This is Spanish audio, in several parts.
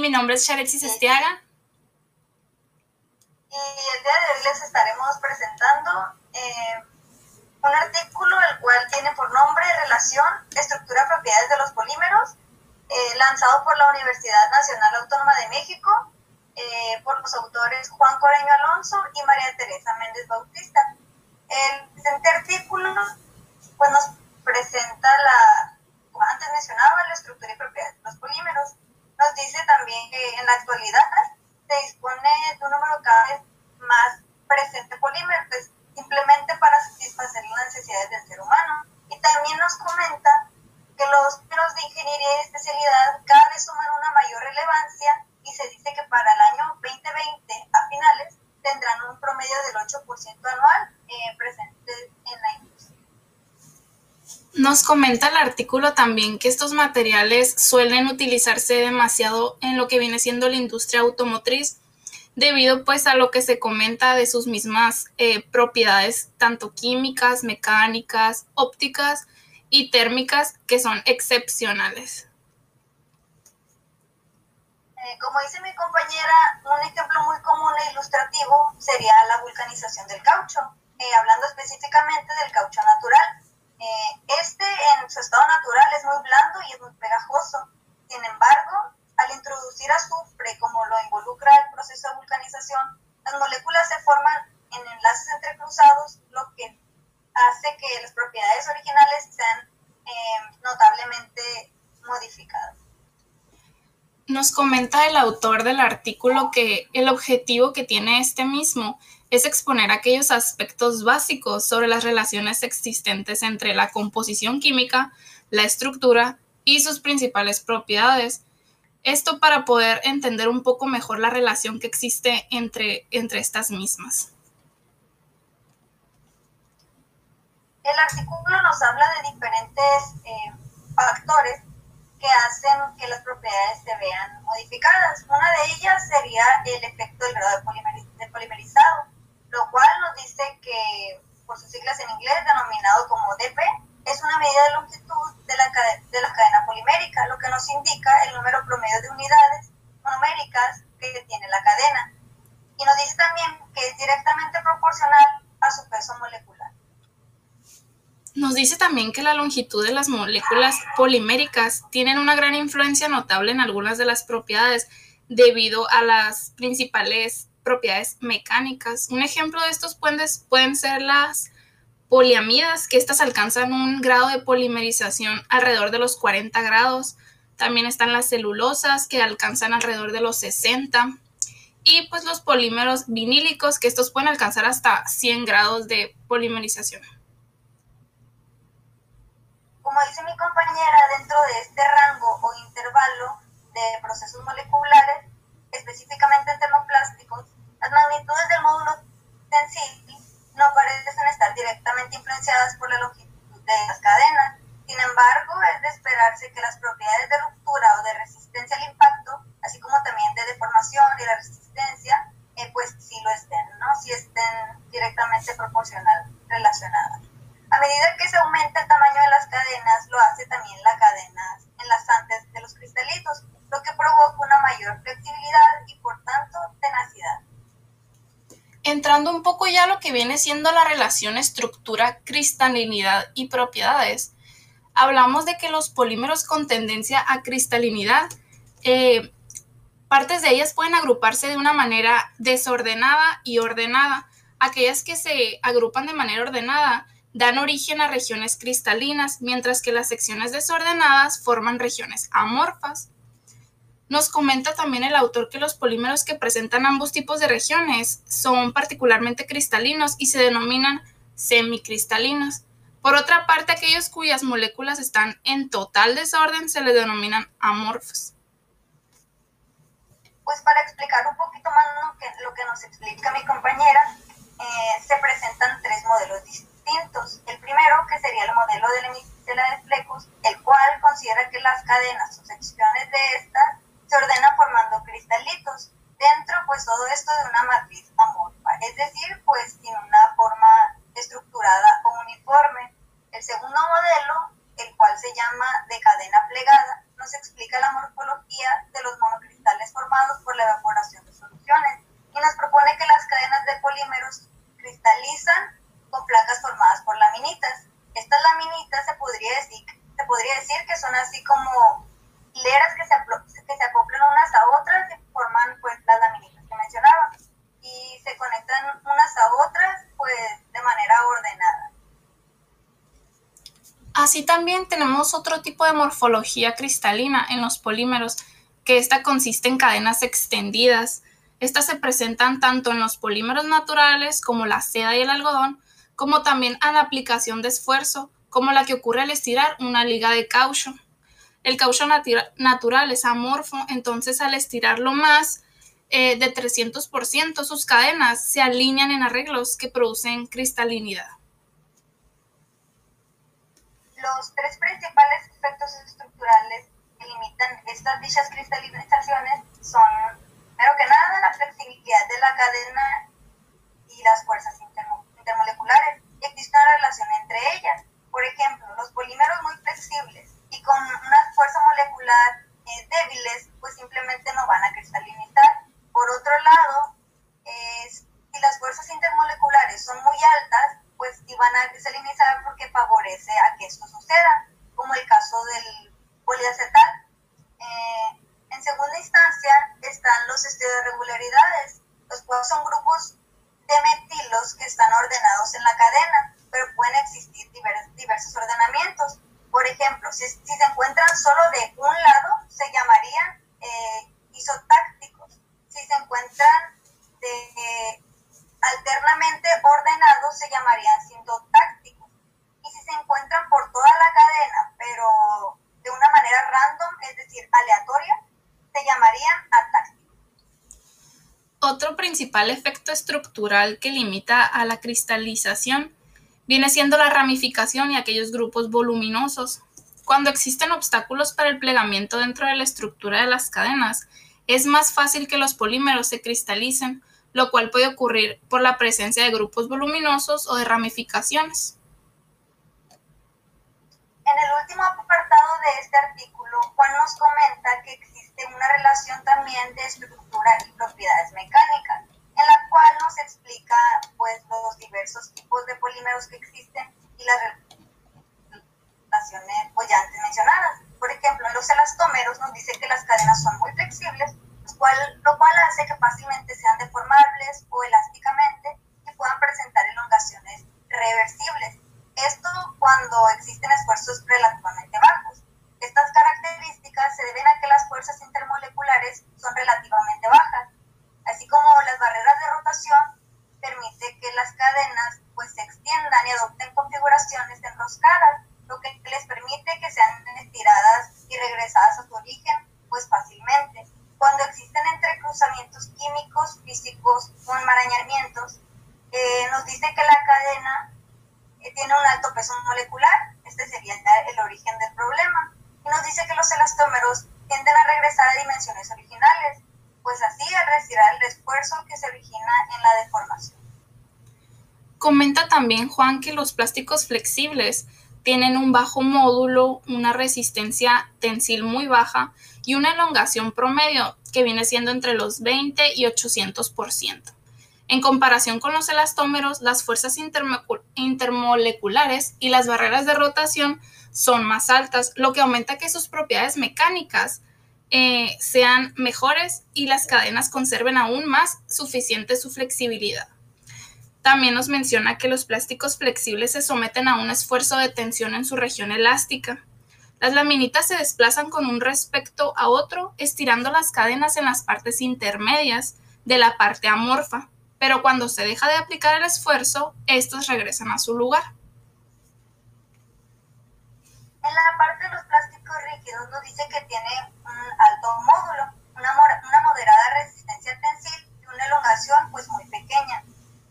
mi nombre es Charexis Estiaga. Y el día de hoy les estaremos presentando eh, un artículo el cual tiene por nombre Relación, Estructura, Propiedades de los Polímeros, eh, lanzado por la Universidad Nacional Autónoma de México, eh, por los autores Juan Coreño Alonso y María Teresa Méndez Bautista. El presente artículo pues, nos presenta la, como antes mencionaba, la estructura y propiedades de los polímeros. Nos dice también que en la actualidad se dispone de un número cada vez más presente polímero, pues, simplemente para satisfacer las necesidades del ser humano. Y también nos comenta que los números de ingeniería y especialidad cada vez suman una mayor relevancia y se dice que para el año 2020 a finales tendrán un promedio del 8% anual eh, presente. Nos comenta el artículo también que estos materiales suelen utilizarse demasiado en lo que viene siendo la industria automotriz debido pues a lo que se comenta de sus mismas eh, propiedades tanto químicas, mecánicas, ópticas y térmicas que son excepcionales. Eh, como dice mi compañera, un ejemplo muy común e ilustrativo sería la vulcanización del caucho, eh, hablando específicamente del caucho natural. Eh, este comenta el autor del artículo que el objetivo que tiene este mismo es exponer aquellos aspectos básicos sobre las relaciones existentes entre la composición química, la estructura y sus principales propiedades. Esto para poder entender un poco mejor la relación que existe entre, entre estas mismas. El artículo nos habla de diferentes eh, factores que hacen que las propiedades se vean modificadas. Una de ellas sería el efecto del grado de, polimerizado, lo cual nos dice que, por sus siglas en inglés, denominado como DP, es una medida de longitud de la, de la cadena polimérica, lo que nos indica el número promedio de unidades monoméricas que tiene la cadena. Y nos dice también que es directamente proporcional a su peso molecular. Nos dice también que la longitud de las moléculas poliméricas tienen una gran influencia notable en algunas de las propiedades debido a las principales propiedades mecánicas. Un ejemplo de estos puentes pueden ser las poliamidas, que estas alcanzan un grado de polimerización alrededor de los 40 grados. También están las celulosas, que alcanzan alrededor de los 60. Y pues los polímeros vinílicos, que estos pueden alcanzar hasta 100 grados de polimerización. Como dice mi compañera, dentro de este rango o intervalo de procesos moleculares, específicamente en termoplásticos, las magnitudes del módulo sensible no parecen estar directamente influenciadas por la longitud de las cadenas. Sin embargo, es de esperarse que las propiedades de ruptura o de resistencia al impacto, así como también de deformación y la resistencia, eh, pues sí lo estén, ¿no? Si estén directamente proporcional, relacionadas. A medida que se aumenta el tamaño de las cadenas, lo hace también la cadena enlazantes de los cristalitos, lo que provoca una mayor flexibilidad y por tanto tenacidad. Entrando un poco ya a lo que viene siendo la relación estructura, cristalinidad y propiedades, hablamos de que los polímeros con tendencia a cristalinidad, eh, partes de ellas pueden agruparse de una manera desordenada y ordenada. Aquellas que se agrupan de manera ordenada dan origen a regiones cristalinas, mientras que las secciones desordenadas forman regiones amorfas. Nos comenta también el autor que los polímeros que presentan ambos tipos de regiones son particularmente cristalinos y se denominan semicristalinos. Por otra parte, aquellos cuyas moléculas están en total desorden se les denominan amorfos. Pues para explicar un poquito más lo que, nos explica mi compañera, eh, se presentan tres modelos distintos el primero, que sería el modelo de la de flecus, el cual considera que las cadenas o secciones de estas laminitas. Estas laminitas se podría decir, se podría decir que son así como hileras que se, que se acoplan unas a otras y forman pues las laminitas que mencionaba. Y se conectan unas a otras pues de manera ordenada. Así también tenemos otro tipo de morfología cristalina en los polímeros, que esta consiste en cadenas extendidas. Estas se presentan tanto en los polímeros naturales como la seda y el algodón, como también a la aplicación de esfuerzo, como la que ocurre al estirar una liga de caucho. El caucho natural es amorfo, entonces al estirarlo más eh, de 300%, sus cadenas se alinean en arreglos que producen cristalinidad. Los tres principales efectos estructurales que limitan estas dichas cristalizaciones son, primero que nada, la flexibilidad de la cadena y las fuerzas intermoleculares. Existe una relación entre ellas. Por ejemplo, los polímeros muy flexibles y con una fuerza molecular eh, débiles, pues simplemente están ordenados en la cadena, pero pueden existir diversos ordenamientos. Por ejemplo, si, si, se encuentran solo de un lado, se llamarían principal efecto estructural que limita a la cristalización viene siendo la ramificación y aquellos grupos voluminosos. Cuando existen obstáculos para el plegamiento dentro de la estructura de las cadenas, es más fácil que los polímeros se cristalicen, lo cual puede ocurrir por la presencia de grupos voluminosos o de ramificaciones. En el último apartado de este artículo, Juan nos comenta que existe una relación también de estructura y propiedades mecánicas en la cual nos explica pues los diversos tipos de polímeros que existen y las relaciones pues, ya antes mencionadas. Por ejemplo, en los elastómeros nos dice que las cadenas son elastómeros tienden a regresar a dimensiones originales, pues así retirar el esfuerzo que se origina en la deformación. Comenta también Juan que los plásticos flexibles tienen un bajo módulo, una resistencia tensil muy baja y una elongación promedio que viene siendo entre los 20 y 800%. En comparación con los elastómeros, las fuerzas intermoleculares y las barreras de rotación son más altas, lo que aumenta que sus propiedades mecánicas eh, sean mejores y las cadenas conserven aún más suficiente su flexibilidad. También nos menciona que los plásticos flexibles se someten a un esfuerzo de tensión en su región elástica. Las laminitas se desplazan con un respecto a otro, estirando las cadenas en las partes intermedias de la parte amorfa, pero cuando se deja de aplicar el esfuerzo, estos regresan a su lugar. En la parte de los plásticos rígidos nos dice que tiene alto módulo, una, una moderada resistencia tensil y una elongación pues muy pequeña.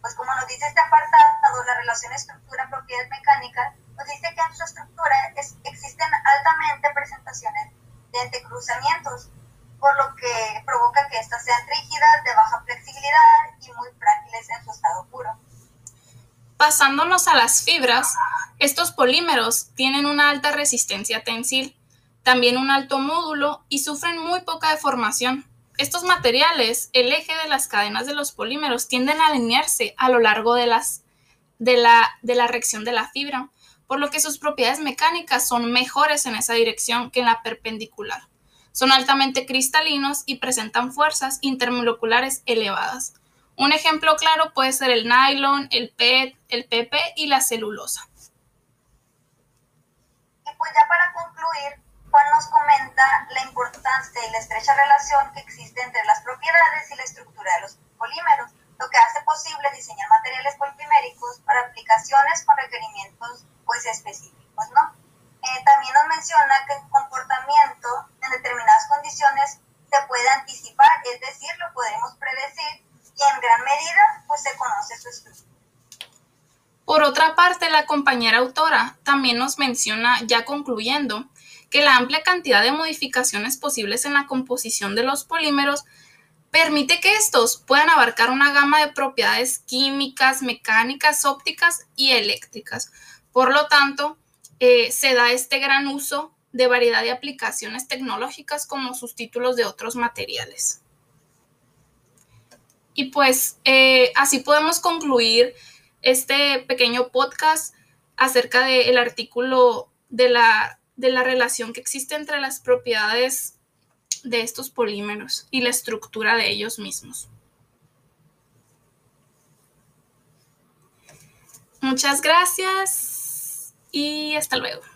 Pues como nos dice este apartado, la relación estructura-propiedades mecánicas, nos dice que en su estructura existen altamente presentaciones de entrecruzamientos, por lo que provoca que éstas sean rígidas, de baja flexibilidad y muy frágiles en su estado puro. Pasándonos a las fibras, estos polímeros tienen una alta resistencia tensil, también un alto módulo y sufren muy poca deformación. Estos materiales, el eje de las cadenas de los polímeros, tienden a alinearse a lo largo de, las, de, la, de la rección de la fibra, por lo que sus propiedades mecánicas son mejores en esa dirección que en la perpendicular. Son altamente cristalinos y presentan fuerzas intermoleculares elevadas. Un ejemplo claro puede ser el nylon, el PET, el PP y la celulosa. Pues ya para concluir, Juan nos comenta la importancia y la estrecha relación que existe entre las propiedades y la estructura de los polímeros, lo que hace posible diseñar materiales poliméricos para aplicaciones con requerimientos pues específicos, ¿no? Eh, también nos menciona que el comportamiento en determinadas condiciones se puede anticipar, es decir, lo podemos predecir y en gran medida pues se conoce su estructura. Por otra parte, la compañera autora también nos menciona, ya concluyendo, que la amplia cantidad de modificaciones posibles en la composición de los polímeros permite que estos puedan abarcar una gama de propiedades químicas, mecánicas, ópticas y eléctricas. Por lo tanto, eh, se da este gran uso de variedad de aplicaciones tecnológicas como sustitutos de otros materiales. Y pues eh, así podemos concluir este pequeño podcast acerca del artículo de la, de la relación que existe entre las propiedades de estos polímeros y la estructura de ellos mismos. Muchas gracias y hasta luego.